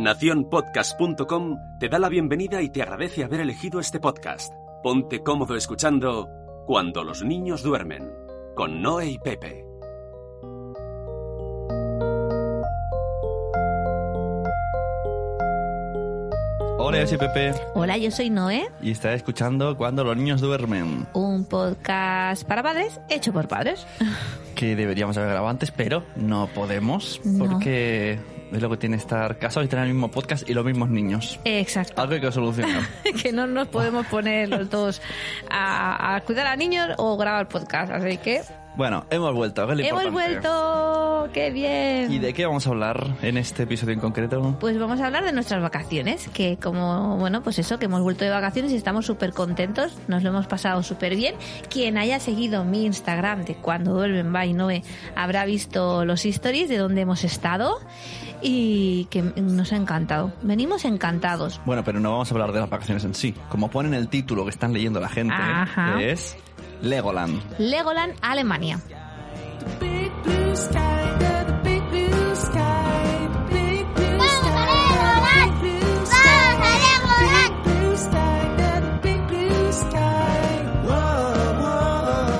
Naciónpodcast.com te da la bienvenida y te agradece haber elegido este podcast. Ponte cómodo escuchando Cuando los niños duermen, con Noé y Pepe. Hola, yo soy Pepe Hola, yo soy Noé, y está escuchando Cuando los niños duermen, un podcast para padres hecho por padres. que deberíamos haber grabado antes, pero no podemos No. Es lo que tiene estar casados y tener el mismo podcast y los mismos niños. Exacto. Algo que solucionar. que no nos podemos poner los dos a, a cuidar a niños o grabar podcast, así que bueno, hemos vuelto. que hemos importante. vuelto. ¡Qué bien! ¿Y de qué vamos a hablar en este episodio en concreto? Pues vamos a hablar de nuestras vacaciones, que como, bueno, pues eso, que hemos vuelto de vacaciones y estamos súper contentos, nos lo hemos pasado súper bien. Quien haya seguido mi Instagram de cuando duermen by Noe habrá visto los stories de donde hemos estado y que nos ha encantado. Venimos encantados. Bueno, pero no vamos a hablar de las vacaciones en sí. Como pone en el título que están leyendo la gente, Ajá. que es Legoland. Legoland, Alemania.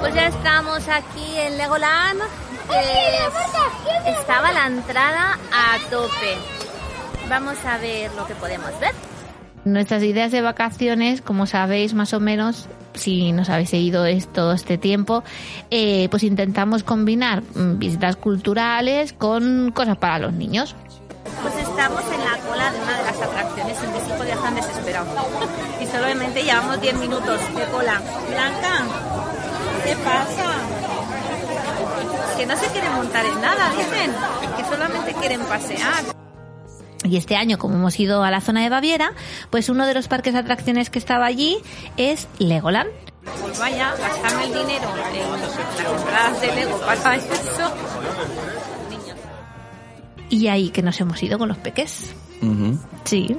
Pues ya estamos aquí en Legoland. Estaba la entrada a tope. Vamos a ver lo que podemos ver. Nuestras ideas de vacaciones, como sabéis más o menos, si nos habéis seguido todo este tiempo, eh, pues intentamos combinar mm, visitas culturales con cosas para los niños. Pues estamos en la cola de una de las atracciones y mis hijos ya están desesperados. Y solamente llevamos 10 minutos de cola. Blanca, ¿qué pasa? Que no se quieren montar en nada, dicen. Que solamente quieren pasear. Y este año, como hemos ido a la zona de Baviera, pues uno de los parques de atracciones que estaba allí es Legoland. Pues vaya, gastarme el dinero en las entradas de Lego para eso. Y ahí que nos hemos ido con los peques. Sí.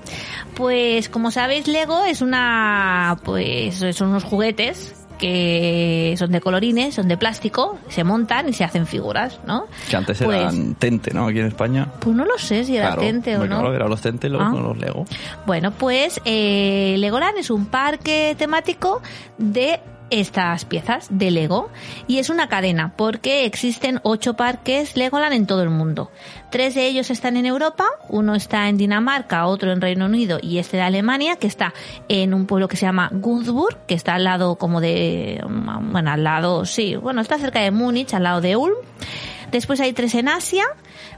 Pues como sabéis, Lego es una pues son unos juguetes que son de colorines, son de plástico, se montan y se hacen figuras, ¿no? Que antes Pues- eran Tente, ¿no? Aquí en España. Pues no lo sé si era Claro, Tente o no. Claro, eran los Tente y luego Ah. con los Lego. Bueno, pues eh, Legoland es un parque temático de estas piezas de Lego y es una cadena porque existen ocho parques Legoland en todo el mundo. Tres de ellos están en Europa, uno está en Dinamarca, otro en Reino Unido y este de Alemania que está en un pueblo que se llama Günzburg, que está al lado como de, bueno, al lado, sí, bueno, está cerca de Múnich, al lado de Ulm. Después hay tres en Asia,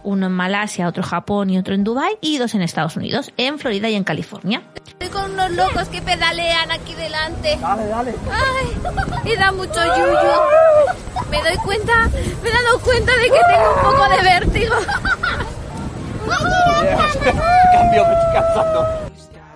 uno en Malasia, otro en Japón y otro en Dubai y dos en Estados Unidos, en Florida y en California. Estoy con unos locos que pedalean aquí delante. Dale, dale. Ay, y da mucho yuyu. Me doy cuenta, me he dado cuenta de que tengo un poco de vértigo. Cambio.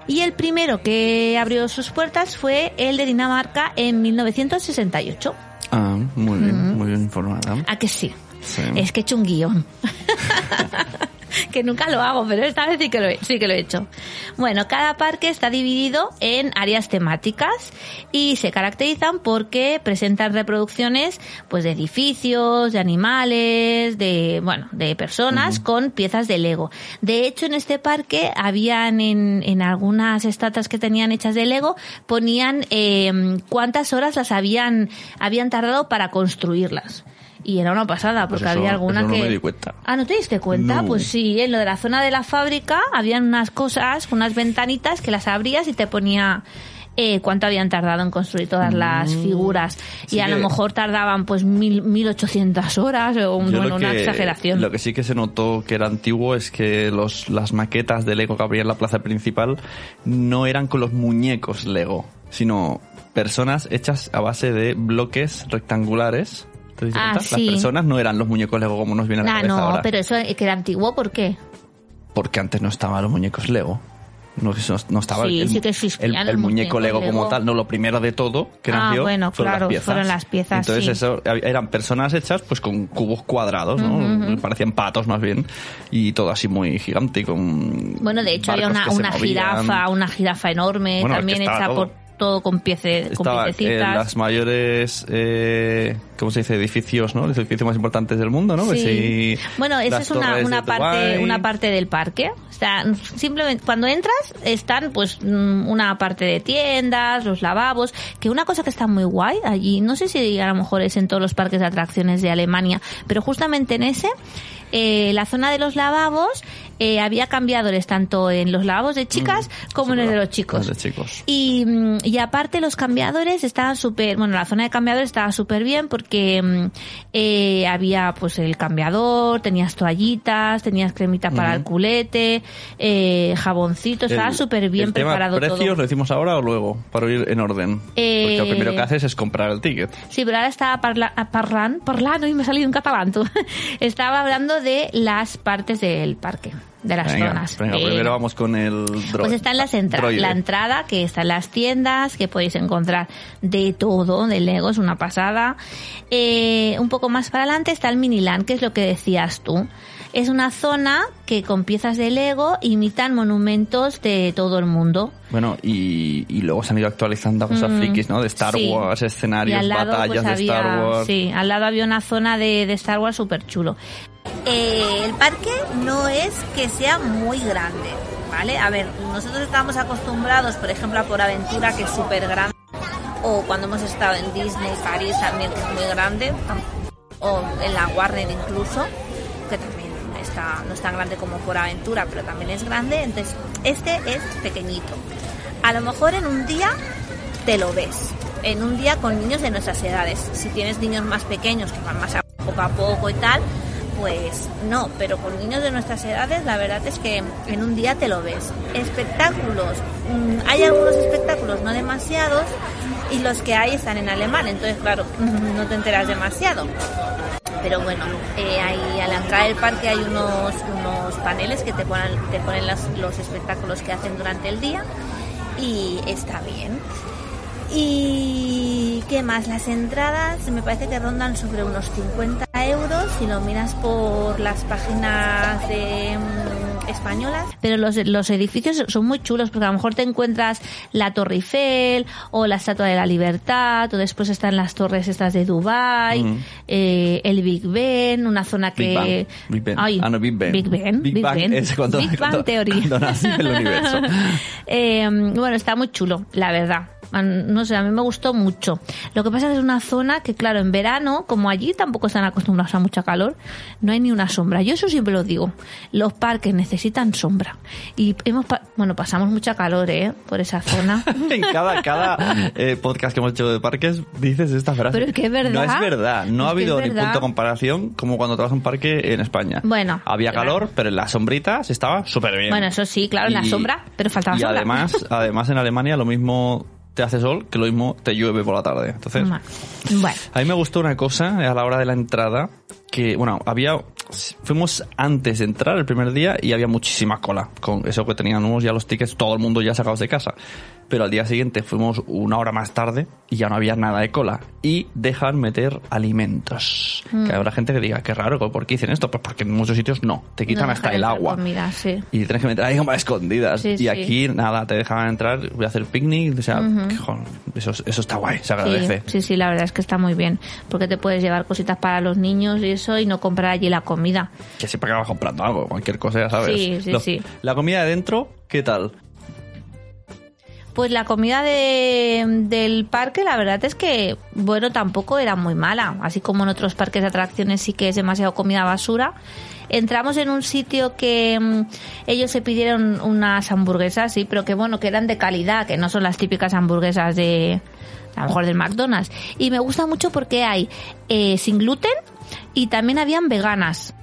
Y el primero que abrió sus puertas fue el de Dinamarca en 1968. Ah, muy bien, muy bien informada. ¿A que sí? Sí. Es que he hecho un guion. que nunca lo hago, pero esta vez sí que, lo he, sí que lo he hecho. Bueno, cada parque está dividido en áreas temáticas y se caracterizan porque presentan reproducciones pues de edificios, de animales, de bueno, de personas con piezas de Lego. De hecho, en este parque habían en, en algunas estatuas que tenían hechas de Lego ponían eh, cuántas horas las habían habían tardado para construirlas. Y era una pasada, porque Pues eso- había alguna eso no que... me di cuenta. Ah, ¿no te diste cuenta? No. Pues sí, en lo de la zona de la fábrica habían unas cosas, unas ventanitas que las abrías y te ponía eh, cuánto habían tardado en construir todas las figuras. Mm. Sí y a lo mejor tardaban pues mil, 1800 horas o bueno, una que- exageración. Lo que sí que se notó que era antiguo es que los, las maquetas de Lego que había en la plaza principal no eran con los muñecos Lego, sino personas hechas a base de bloques rectangulares. ¿Te diste Ah, cuenta? sí. Las personas no eran los muñecos Lego como nos viene a la Ah, cabeza no, ahora. pero eso que era antiguo, ¿por qué? Porque antes no estaban los muñecos Lego. No, no- estaba Sí, el, sí que existían el- los el muñeco Lego, como tal. No, lo primero de todo que Ah, nació bueno, fueron claro, las piezas. fueron las piezas, Entonces eso eran personas hechas pues con cubos cuadrados, ¿no? Parecían patos más bien y todo así muy gigante y con Bueno, de hecho había una, una jirafa, una jirafa enorme, Bueno, también hecha todo. por todo con, piece, con Estaba, eh, las mayores eh, ¿cómo se dice? Edificios, ¿no? Los edificios más importantes del mundo, ¿no? Sí. si Bueno, esa es una, parte, una parte del parque. O sea, simplemente cuando entras están pues mm, una parte de tiendas, los lavabos, que una cosa que está muy guay allí, no sé si a lo mejor es en todos los parques de atracciones de Alemania, pero justamente en ese, eh, la zona de los lavabos, eh, había cambiadores tanto en los lavabos de chicas como en el de los chicos. Los de chicos. Y, mm, y aparte los cambiadores estaban súper, bueno, la zona de cambiadores estaba súper bien porque mm, eh, había pues el cambiador, tenías toallitas, tenías cremita para el culete, eh, jaboncito, estaba súper bien el tema preparado precios todo. lo decimos ahora o luego, para ir en orden. Eh, Porque lo primero que haces es comprar el ticket. Sí, pero ahora estaba parla, a parlan, parlando y me ha salido en catalán. tú. estaba hablando de las partes del parque, de las venga, zonas. venga, Eh, primero vamos con el dro- Pues está en las entra- droide. la entrada, que está en las tiendas, que podéis encontrar de todo, de Lego, es una pasada. Eh, un poco más para adelante está el Miniland, que es lo que decías tú. Es una zona que con piezas de Lego imitan monumentos de todo el mundo. Bueno, y, y luego se han ido actualizando cosas Mm, frikis, ¿no? De Star sí. Wars, escenarios, lado, batallas pues, de había, Star Wars. Sí, al lado había una zona de, de Star Wars súper chulo. Eh, el parque no es que sea muy grande, ¿vale? A ver, nosotros estamos acostumbrados, por ejemplo, a Por Aventura, que es súper grande, o cuando hemos estado en Disney, París también, que es muy grande, o en la Warner incluso, que también está, no es tan grande como Por Aventura, pero también es grande, entonces este es pequeñito. A lo mejor en un día te lo ves, en un día con niños de nuestras edades. Si tienes niños más pequeños que van más a poco a poco y tal, pues no, pero con niños de nuestras edades la verdad es que en un día te lo ves. Espectáculos, mm, hay algunos espectáculos, no demasiados, y los que hay están en alemán, entonces claro, no te enteras demasiado. Pero bueno, eh, ahí a la entrada del parque hay unos, unos paneles que te ponen, los espectáculos que hacen durante el día y está bien. ¿Y qué más? Las entradas me parece que rondan sobre unos 50 euros si lo miras por las páginas de, mm, españolas. Pero los, los edificios son muy chulos porque a lo mejor te encuentras la Torre Eiffel o la Estatua de la Libertad o después están las torres estas de Dubai, Ujú. eh, el Big Ben, una zona que... Bang. Big Ben. Ay, Ah, no, Big Ben. Big Ben. Big Bang Ben. es cuando- Big Bang cuando- Theory. cuando nace el universo. Eh, bueno, está muy chulo, la verdad. Man, No sé, a mí me gustó mucho. Lo que pasa es que es una zona que, claro, en verano, como allí tampoco están acostumbrados a mucha calor, no hay ni una sombra. Yo eso siempre lo digo. Los parques necesitan sombra. Y hemos, pa- bueno, pasamos mucha calor, ¿eh? Por esa zona. en cada, cada eh, podcast que hemos hecho de parques dices esta frase. Pero es que es verdad. No es verdad. No Es ha habido ni punto de comparación como cuando te vas a un parque en España. Bueno, Había claro. calor, pero en las sombritas estaba súper bien. Bueno, eso sí, claro, en la sombra, pero faltaba y sombra. además, además en Alemania lo mismo te hace sol que lo mismo te llueve por la tarde. Entonces, Bueno, a mí me gustó una cosa a la hora de la entrada que, bueno, había... Fuimos antes de entrar el primer día y había muchísima cola. Con eso que teníamos ya los tickets, todo el mundo ya sacados de casa. Pero al día siguiente fuimos una hora más tarde y ya no había nada de cola. Y dejan meter alimentos. Mm. Que habrá gente que diga, qué raro, ¿por qué dicen esto? Pues porque en muchos sitios no. Te quitan no hasta el agua. comida, sí. Y tienes que meter ahí como a escondidas. Sí, y sí. aquí, nada, te dejaban entrar, voy a hacer picnic, o sea, que, joder, eso, eso está guay, se agradece. Sí, sí, sí, la verdad es que está muy bien. Porque te puedes llevar cositas para los niños y eso y no comprar allí la comida. Que siempre acabas comprando algo, cualquier cosa, ya sabes. Sí, sí, sí. La comida de dentro, ¿qué tal? Pues la comida de, del parque, la verdad es que, bueno, tampoco era muy mala. Así como en otros parques de atracciones sí que es demasiado comida basura. Entramos en un sitio que mm, ellos se pidieron unas hamburguesas, sí, pero que bueno, que eran de calidad, que no son las típicas hamburguesas de, a lo mejor del McDonald's. Y me gusta mucho porque hay eh, sin gluten y también habían veganas.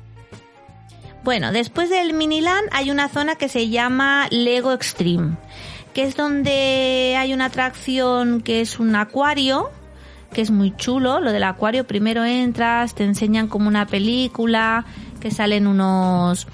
Bueno, después del Miniland hay una zona que se llama Lego Extreme, que es donde hay una atracción que es un acuario, que es muy chulo. Lo del acuario, primero entras, te enseñan como una película, que salen unos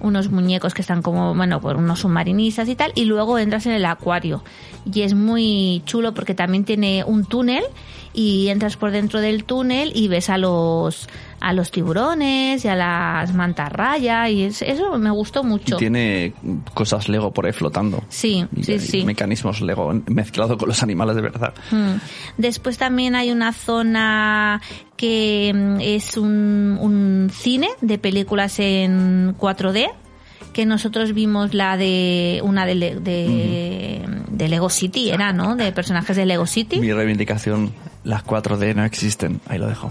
unos muñecos que están como, bueno, por unos submarinistas y tal, y luego entras en el acuario. Y es muy chulo porque también tiene un túnel y entras por dentro del túnel y ves a los a los tiburones y a las mantarrayas y es- eso me gustó mucho. tiene cosas Lego por ahí flotando. Sí, Y sí, sí. mecanismos Lego mezclado con los animales de verdad. Mm. Después también hay una zona que mm, es un, un cine de películas en 4D que nosotros vimos la de una de, de Lego City, era, ¿no? De personajes de Lego City. Mi reivindicación, las 4D no existen. Ahí lo dejo.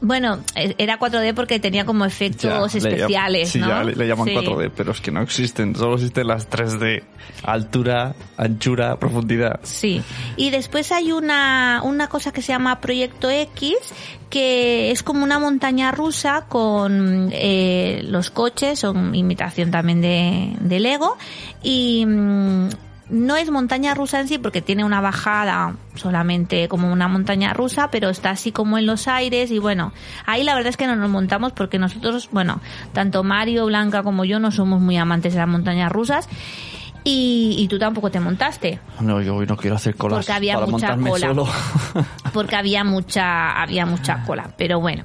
Bueno, e- era 4D porque tenía como efectos Ya, le llam- especiales, sí, ¿no? ya le, le llaman Sí. 4D, pero es que no existen. Solo existen las 3D. Altura, anchura, profundidad. Sí. Y después hay una, una cosa que se llama Proyecto X, que es como una montaña rusa con eh, los coches, son imitación también de, de Lego. Y mm, no es montaña rusa en sí porque tiene una bajada solamente como una montaña rusa, pero está así como en los aires y bueno, ahí la verdad es que no nos montamos porque nosotros, bueno, tanto Mario, Blanca como yo no somos muy amantes de las montañas rusas y, y tú tampoco te montaste. No, yo hoy no quiero hacer colas Porque había para mucha montarme cola. solo. porque había mucha había mucha cola, pero bueno.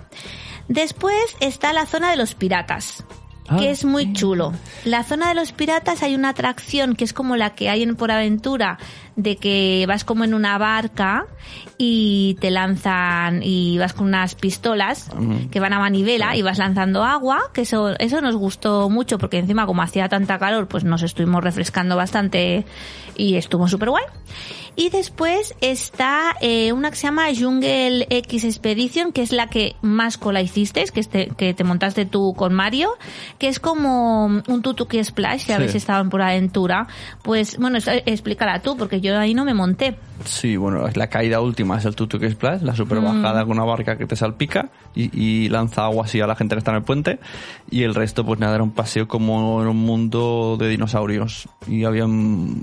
Después está la zona de los piratas, Ah, que es muy chulo. La zona de los piratas hay una atracción que es como la que hay en Por Aventura, de que vas como en una barca y te lanzan y vas con unas pistolas que van a manivela y vas lanzando agua, que eso eso nos gustó mucho porque encima como hacía tanta calor, pues nos estuvimos refrescando bastante y estuvo súper guay. Y después está eh, una que se llama Jungle X Expedition, que es la que más cola hiciste, que, este, que te montaste tú con Mario, que es como un tutuki splash, si Sí. habéis estado en Pura Aventura. Pues, bueno, explícala tú, porque yo ahí no me monté. Sí, bueno, la caída última es el Tutuk Splash, la super Mm. bajada con una barca que te salpica y, y lanza agua así a la gente que está en el puente. Y el resto, pues nada, era un paseo como en un mundo de dinosaurios. Y habían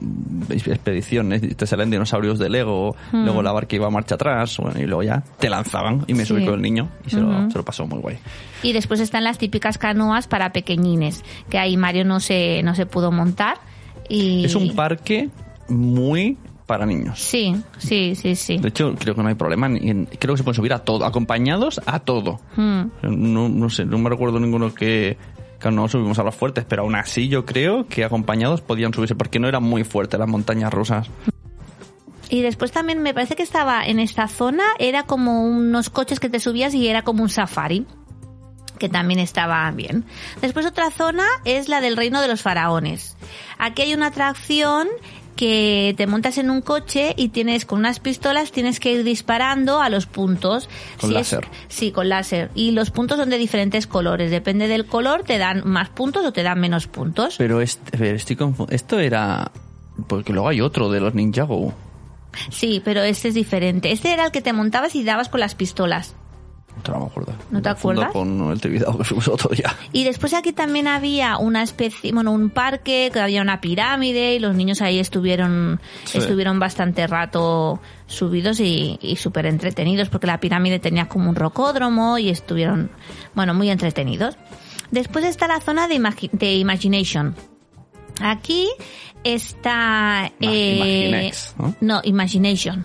expediciones, y te salen dinosaurios de Lego, luego la barca iba a marcha atrás, bueno, y luego ya te lanzaban y me subí Sí. con el niño y se, lo, se lo pasó muy guay. Y después están las típicas canoas para pequeñines, que ahí Mario no se, no se pudo montar. Y... Es un parque muy para niños. Sí, sí, sí, sí. De hecho, creo que no hay problema. creo que se pueden subir a todo, acompañados a todo. Mm. No, no sé, no me recuerdo ninguno que, que no subimos a los fuertes, pero aún así yo creo que acompañados podían subirse porque no eran muy fuertes las montañas rusas. Y después también me parece que estaba en esta zona, era como unos coches que te subías y era como un safari que también estaba bien. Después otra zona es la del reino de los faraones. Aquí hay una atracción que te montas en un coche y tienes con unas pistolas tienes que ir disparando a los puntos. Con láser. sí, con láser. Y los puntos son de diferentes colores. Depende del color, te dan más puntos o te dan menos puntos. Pero este, ver, estoy Esto era... Porque luego hay otro de los Ninjago. Sí, pero este es diferente. Este era el que te montabas y dabas con las pistolas. No me acuerdo. ¿No te acuerdas? con el TV que fuimos otro día. Y después aquí también había una especie, bueno, un parque, que había una pirámide y los niños ahí estuvieron, Sí. estuvieron bastante rato subidos y, y súper entretenidos porque la pirámide tenía como un rocódromo y estuvieron, bueno, muy entretenidos. Después está la zona de, imagi- de Imagination. Aquí está... Imaginex, ¿no? No, Imagination.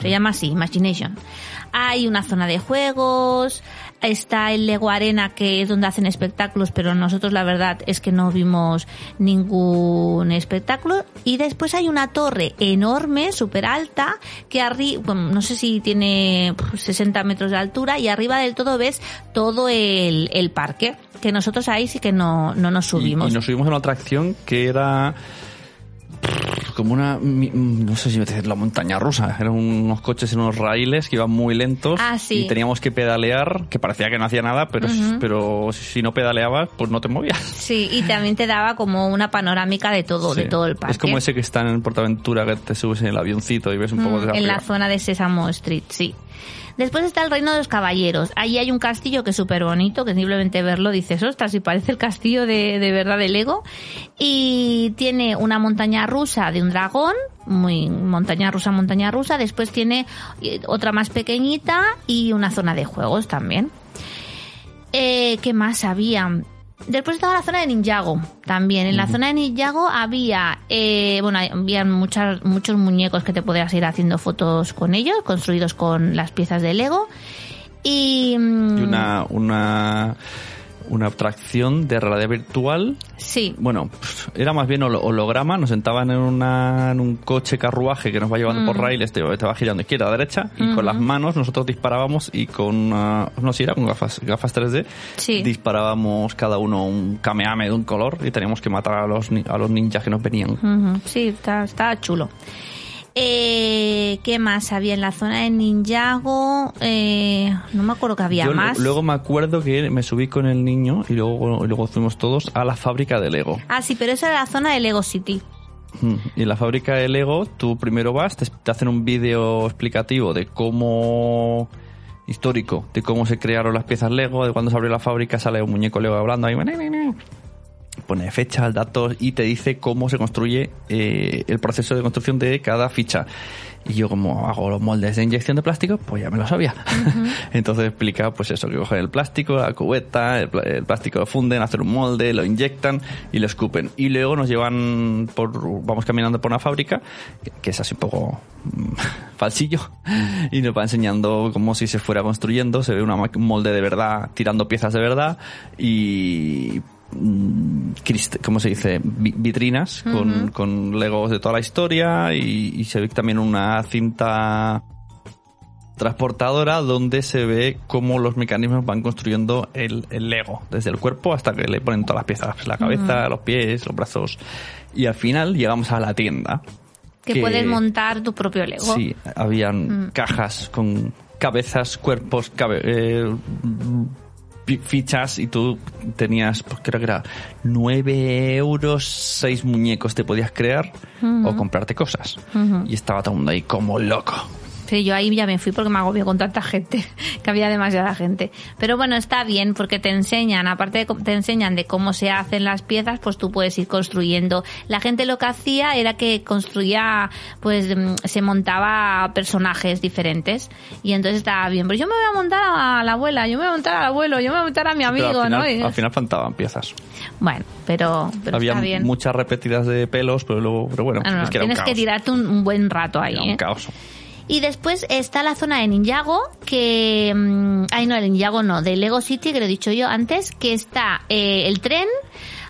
Se llama así, Imagination. Hay una zona de juegos, está el Lego Arena que es donde hacen espectáculos, pero nosotros la verdad es que no vimos ningún espectáculo. Y después hay una torre enorme, súper alta, que arriba, no sé si tiene pf, 60 metros de altura y arriba del todo ves todo el, el parque, que nosotros ahí sí que no, no nos Y, subimos. y nos subimos a una atracción que era como una no sé si decir la montaña rusa eran unos coches en unos raíles que iban muy lentos Ah, sí. y teníamos que pedalear que parecía que no hacía nada pero pero si no pedaleabas pues no te movías Sí, y también te daba como una panorámica de todo, de todo el parque. es como ese que está en Portaventura que te subes en el avioncito y ves un poco Mm, de en arriba. la zona de Sésamo Street, sí. Después está el Reino de los Caballeros. Ahí hay un castillo que es súper bonito, que simplemente verlo dices, ostras, si parece el castillo de, de verdad de Lego. Y tiene una montaña rusa de un dragón, muy montaña rusa, montaña rusa. Después tiene eh, otra más pequeñita y una zona de juegos también. Eh, ¿Qué más había? Después estaba la zona de Ninjago también. En la zona de Ninjago había, eh, bueno, había muchas, muchos muñecos que te podías ir haciendo fotos con ellos, construidos con las piezas de Lego. Y, mm, y una una una atracción de realidad virtual. Sí. Bueno, era más bien holo- holograma. Nos sentaban en, una, en un coche carruaje que nos va llevando Mm. por raíles, te, te va girando izquierda a derecha y con las manos nosotros disparábamos y con, ah, no sé, era con gafas, gafas 3D, Sí. disparábamos cada uno un kameame de un color y teníamos que matar a los, a los ninjas que nos venían. Sí, está, está chulo. Eh, ¿Qué más había en la zona de Ninjago? Eh, no me acuerdo que había Yo más. luego me acuerdo que me subí con el niño y luego, y luego fuimos todos a la fábrica de Lego. Ah, sí, pero esa era la zona de Lego City. Mm, Y en la fábrica de Lego, tú primero vas, te, te hacen un vídeo explicativo de cómo histórico, de cómo se crearon las piezas Lego, de cuando se abrió la fábrica, sale un muñeco Lego hablando ahí, pone fechas, datos y te dice cómo se construye eh, el proceso de construcción de cada ficha. Y yo como hago los moldes de inyección de plástico, pues ya me lo sabía. Entonces explica pues eso, que cogen el plástico, la cubeta, el, el plástico lo funden, hacen un molde, lo inyectan y lo escupen. Y luego nos llevan por, vamos caminando por una fábrica, que, que es así un poco mm, falsillo, y nos va enseñando como si se fuera construyendo, se ve una un molde de verdad, tirando piezas de verdad y mm, ¿cómo se dice? Vi- vitrinas con, con legos de toda la historia y, y se ve también una cinta transportadora donde se ve cómo los mecanismos van construyendo el, el Lego, desde el cuerpo hasta que le ponen todas las piezas, la cabeza, los pies, los brazos. Y al final llegamos a la tienda. Que, puedes montar tu propio Lego. Sí, habían cajas con cabezas, cuerpos, cabe- eh, fichas y tú tenías, pues creo que era 9 euros, 6 muñecos te podías crear o comprarte cosas. Y estaba todo el mundo ahí como loco. Sí, yo ahí ya me fui porque me agobió con tanta gente, que había demasiada gente. Pero bueno, está bien porque te enseñan, aparte de te enseñan de cómo se hacen las piezas, pues tú puedes ir construyendo. La gente lo que hacía era que construía, pues mm, se montaba personajes diferentes y entonces estaba bien. Pero yo me voy a montar a la abuela, yo me voy a montar al abuelo, yo me voy a montar a mi Pero amigo, al final, ¿no? Y- al final faltaban piezas. Bueno, pero, pero Había está bien. muchas repetidas de pelos, pero luego, pero bueno, no, es que era un tienes que tirarte un, un buen rato ahí. Era ¿eh? un caos. Y después está la zona de Ninjago, que... mm, ay, no, el Ninjago no, de Lego City, que lo he dicho yo antes, que está eh, el tren,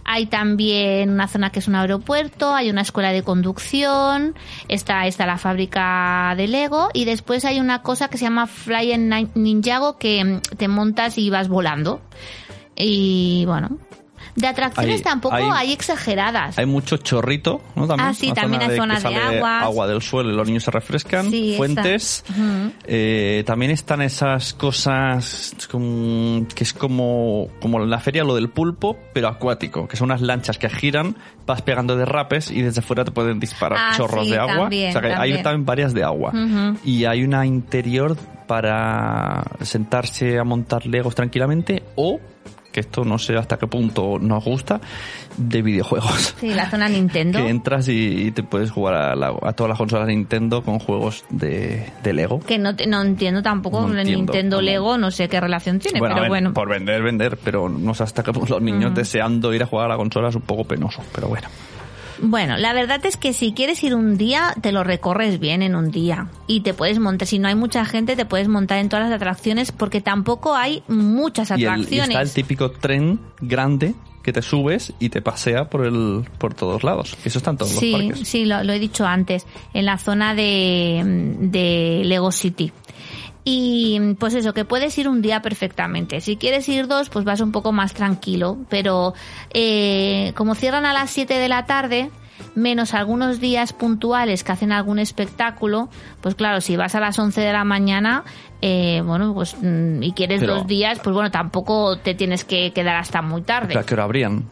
hay también una zona que es un aeropuerto, hay una escuela de conducción, está, está la fábrica de Lego y después hay una cosa que se llama Flying Nin- Ninjago que mm, te montas y vas volando. Y bueno, de atracciones Hay- tampoco hay- hay, exageradas. Hay mucho chorrito, ¿no? También, Ah, sí, también hay que zonas de sale aguas. agua del suelo los niños se refrescan. Sí, fuentes. Ujú. Eh, también están esas cosas como- que es como, como en la feria lo del pulpo, pero acuático, que son unas lanchas que giran, vas pegando derrapes y desde fuera te pueden disparar Ah, chorros sí, de agua. también, o sea que hay también. también varias de agua. Ujú. Y hay una interior para sentarse a montar legos tranquilamente o que esto no sé hasta qué punto nos gusta, de videojuegos. Sí, la zona Nintendo. Que entras y, y te puedes jugar a, la- a todas las consolas Nintendo con juegos de, de Lego. Que no, no entiendo tampoco No el entiendo Nintendo. Lego, no sé qué relación tiene, a pero ver, bueno. por vender, vender, pero no sé hasta qué punto los niños deseando ir a jugar a la consola es un poco penoso, pero bueno. Bueno, la verdad es que si quieres ir un día, te lo recorres bien en un día. Y te puedes montar, si no hay mucha gente, te puedes montar en todas las atracciones porque tampoco hay muchas Y, el- y atracciones. está el típico tren grande que te subes y te pasea por el por todos lados. Eso está en todos sí, los parques. sí, lo, lo he dicho antes, en la zona de, de Lego City. Y pues eso, que puedes ir un día perfectamente. Si quieres ir dos, pues vas un poco más tranquilo. Pero eh, como cierran a las 7 de la tarde, menos algunos días puntuales que hacen algún espectáculo, pues claro, si vas a las 11 de la mañana, eh, bueno, pues mm, y quieres Pero- dos días, pues bueno, tampoco te tienes que quedar hasta muy tarde. Que hora habrían?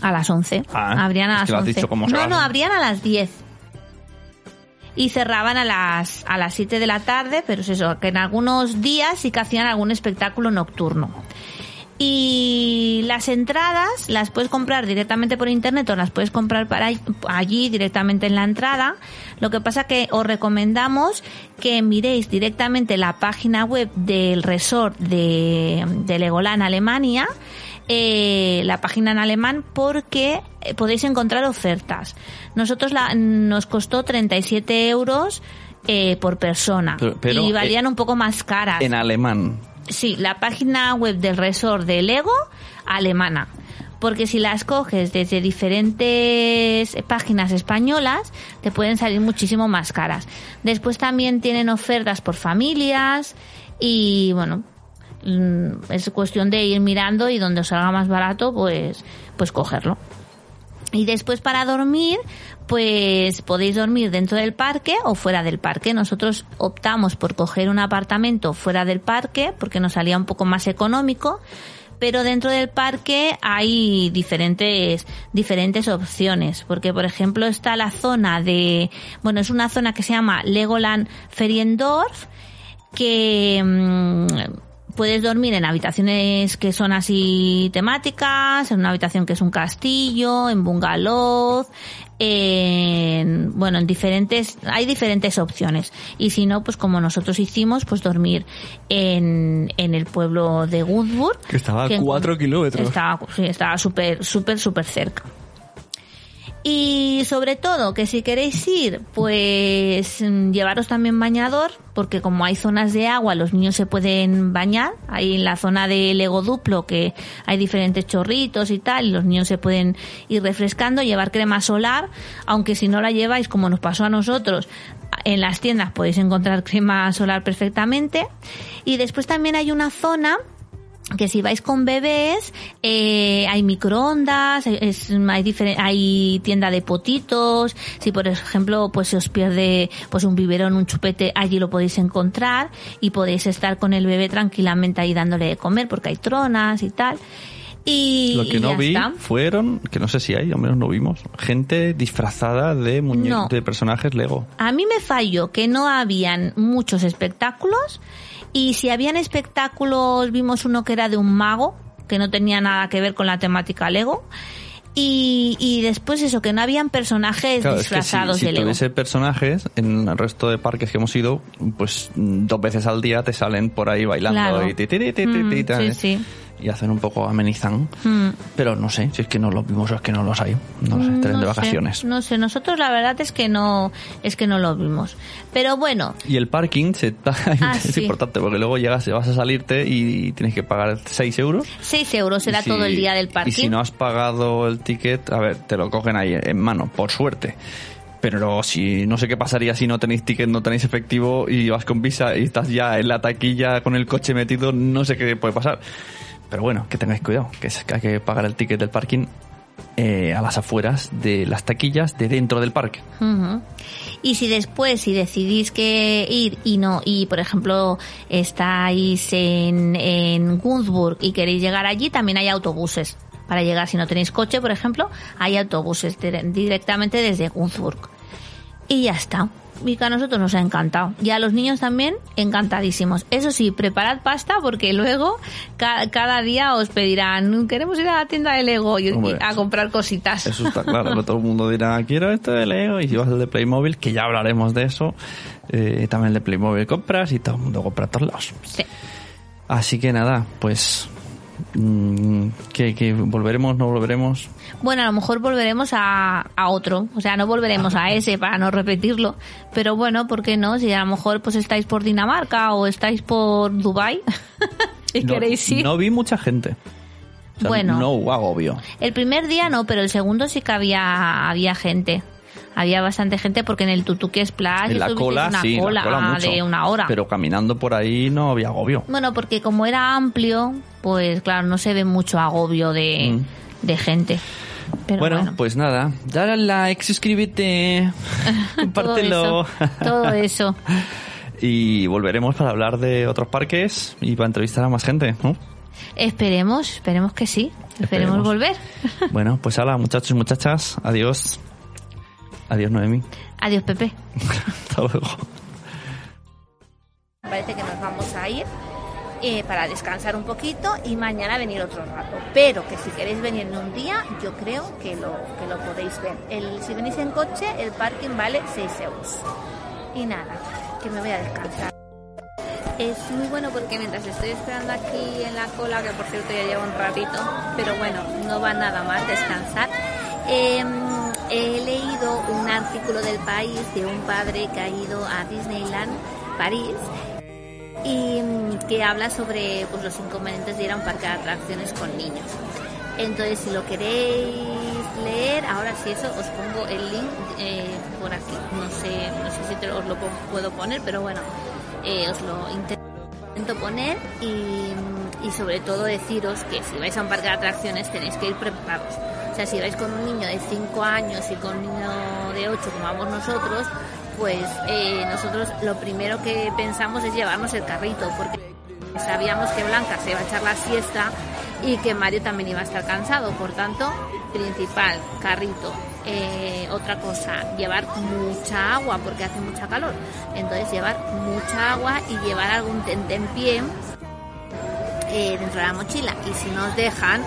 A las 11. Ah, abrían a las que lo has 11. dicho como se no, no, abrían a las 10. Y cerraban a las, a las 7 de la tarde, pero es eso, que en algunos días sí que hacían algún espectáculo nocturno. Y las entradas las puedes comprar directamente por internet o las puedes comprar para allí directamente en la entrada. Lo que pasa que os recomendamos que miréis directamente la página web del resort de, de Legoland Alemania, eh, la página en alemán, porque eh, podéis encontrar ofertas. Nosotros la, nos costó 37 euros eh, por persona Pero- pero, y valían eh, un poco más caras. En alemán. Sí, la página web del resort de Lego alemana. Porque si las coges desde diferentes páginas españolas, te pueden salir muchísimo más caras. Después también tienen ofertas por familias y bueno, es cuestión de ir mirando y donde os salga más barato, pues, pues cogerlo. Y después para dormir, pues podéis dormir dentro del parque o fuera del parque. Nosotros optamos por coger un apartamento fuera del parque porque nos salía un poco más económico. Pero dentro del parque hay diferentes, diferentes opciones. Porque, por ejemplo, está la zona de, bueno, es una zona que se llama Legoland Feriendorf, que, mm, puedes dormir en habitaciones que son así temáticas, en una habitación que es un castillo, en bungalow, en, bueno, en diferentes, hay diferentes opciones. Y si no, pues como nosotros hicimos, pues dormir en, en el pueblo de Woodburg. Que estaba a cuatro kilómetros. Estaba, sí, estaba súper, súper, súper cerca. Y sobre todo, que si queréis ir, pues mm, llevaros también bañador, porque como hay zonas de agua, los niños se pueden bañar. Hay en la zona de Lego Duplo que hay diferentes chorritos y tal, y los niños se pueden ir refrescando, llevar crema solar, aunque si no la lleváis, como nos pasó a nosotros, en las tiendas podéis encontrar crema solar perfectamente. Y después también hay una zona que si vais con bebés eh, hay microondas es, hay hay tienda de potitos si por ejemplo pues se os pierde pues un biberón un chupete allí lo podéis encontrar y podéis estar con el bebé tranquilamente ahí dándole de comer porque hay tronas y tal y Lo que y no vi está. fueron, que no sé si hay, al menos no vimos, gente disfrazada de muñe No. de personajes Lego. A mí me falló que no habían muchos espectáculos y si habían espectáculos vimos uno que era de un mago que no tenía nada que ver con la temática Lego y, y después eso que no habían personajes Claro, es que si, disfrazados si de Lego. tuviese personajes, en el resto de parques que hemos ido, pues mm, dos veces al día te salen por ahí bailando Claro. y, ti, ti, ti, ti, Mm, sí, sí. Y hacen un poco amenizan. Mm. Pero no sé, si es que no los vimos o es que no los hay. No sé, de sé, vacaciones. no sé, nosotros la verdad es que no es que no lo vimos. Pero bueno, Y el parking se Ah, es sí. importante porque luego llegas, vas a salirte y tienes que pagar 6 euros. 6 euros si- todo el día del parking. Y si no has pagado el ticket, a ver, te lo cogen ahí en mano, por suerte. Pero si no sé qué pasaría si no tenéis ticket, no tenéis efectivo y vas con visa y estás ya en la taquilla con el coche metido, no sé qué puede pasar. Pero bueno, que tengáis cuidado, que, hay que pagar el ticket del parking eh, a las afueras de las taquillas de dentro del parque. Y si después, si decidís que ir y no, y por ejemplo estáis en, en y queréis llegar allí, también hay autobuses. Para llegar, si no tenéis coche, por ejemplo, hay autobuses dire- directamente desde Gunzburg. Y ya está. Y que a nosotros nos ha encantado. Y a los niños también, encantadísimos. Eso sí, preparad pasta porque luego ca- cada día os pedirán, queremos ir a la tienda de Lego y, Hombre, a comprar cositas. Eso está claro, que todo el mundo dirá, quiero esto de Lego, y si vas al de Playmobil, que ya hablaremos de eso, eh, también el de Playmobil compras y todo el mundo compra a todos lados. Sí. Así que nada, pues que, que volveremos, no volveremos. Bueno, a lo mejor volveremos a, a otro, o sea, no volveremos a ese para no repetirlo, pero bueno, ¿por qué no? Si a lo mejor pues estáis por Dinamarca o estáis por Dubai y no, queréis ir. no vi mucha gente. O sea, Bueno. No hubo agobio. El primer día no, pero el segundo sí que había, había gente. Había bastante gente porque en el Tutuque Splash En la cola, una sí, cola la cola mucho. de una hora. Pero caminando por ahí no había agobio. Bueno, porque como era amplio, pues claro, no se ve mucho agobio de, Mm. de gente. Pero bueno, bueno, pues nada, dale al like, suscríbete, todo compártelo. eso, todo eso. y volveremos para hablar de otros parques y para entrevistar a más gente, ¿no? Esperemos, esperemos que sí. Esperemos, Esperemos. volver. Bueno, pues hola muchachos y muchachas, adiós. Adiós Noemi. Adiós, Pepe. Hasta luego. Parece que nos vamos a ir eh, para descansar un poquito y mañana venir otro rato. Pero que si queréis venir en un día, yo creo que lo, que lo podéis ver. El, si venís en coche, el parking vale 6 euros. Y nada, que me voy a descansar. Es muy bueno porque mientras estoy esperando aquí en la cola, que por cierto ya lleva un ratito, pero bueno, no va nada más descansar. eh, un artículo del país de un padre que ha ido a Disneyland París y mm, que habla sobre pues, los inconvenientes de ir a un parque de atracciones con niños. Entonces, si lo queréis leer, ahora sí eso, os pongo el link eh, por aquí. No sé, no sé si os lo puedo poner, pero bueno, eh, os lo intento poner y, y sobre todo deciros que si vais a un parque de atracciones tenéis que ir preparados. Sea, si vais con un niño de 5 años y con un niño de 8 como vamos nosotros, pues eh, nosotros lo primero que pensamos es llevarnos el carrito porque sabíamos que Blanca se iba a echar la siesta y que Mario también iba a estar cansado. Por tanto, principal, carrito. Eh, otra cosa, llevar mucha agua porque hace mucha calor. Entonces llevar mucha agua y llevar algún tentempié eh, dentro de la mochila. Y si nos dejan,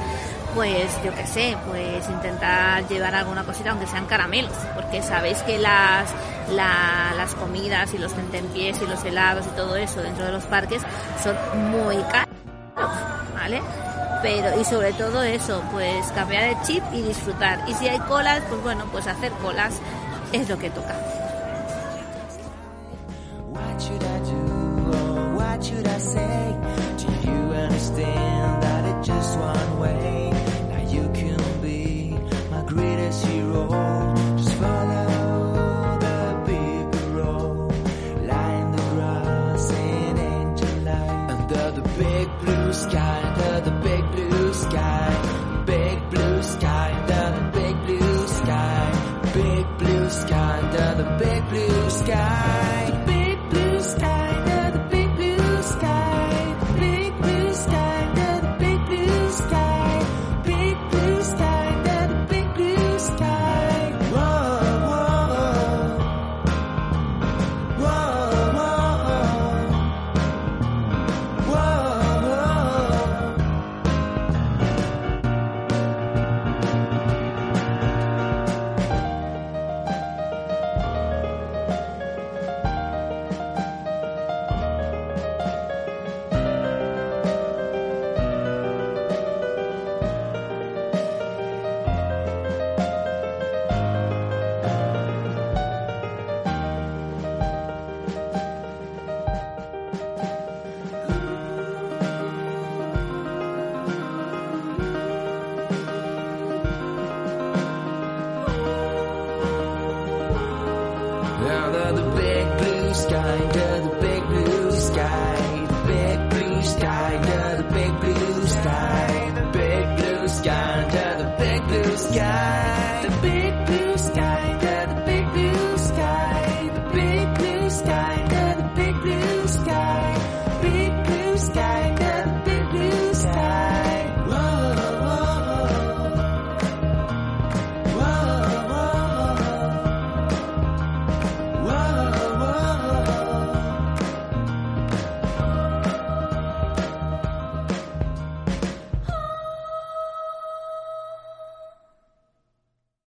pues yo qué sé, pues intentar llevar alguna cosita, aunque sean caramelos, porque sabéis que las, la- las comidas y los tentempiés y los helados y todo eso dentro de los parques son muy caros, ¿vale? Pero, y sobre todo eso, pues cambiar el chip y disfrutar. Y si hay colas, pues bueno, pues hacer colas es lo que toca. Under the big blue sky.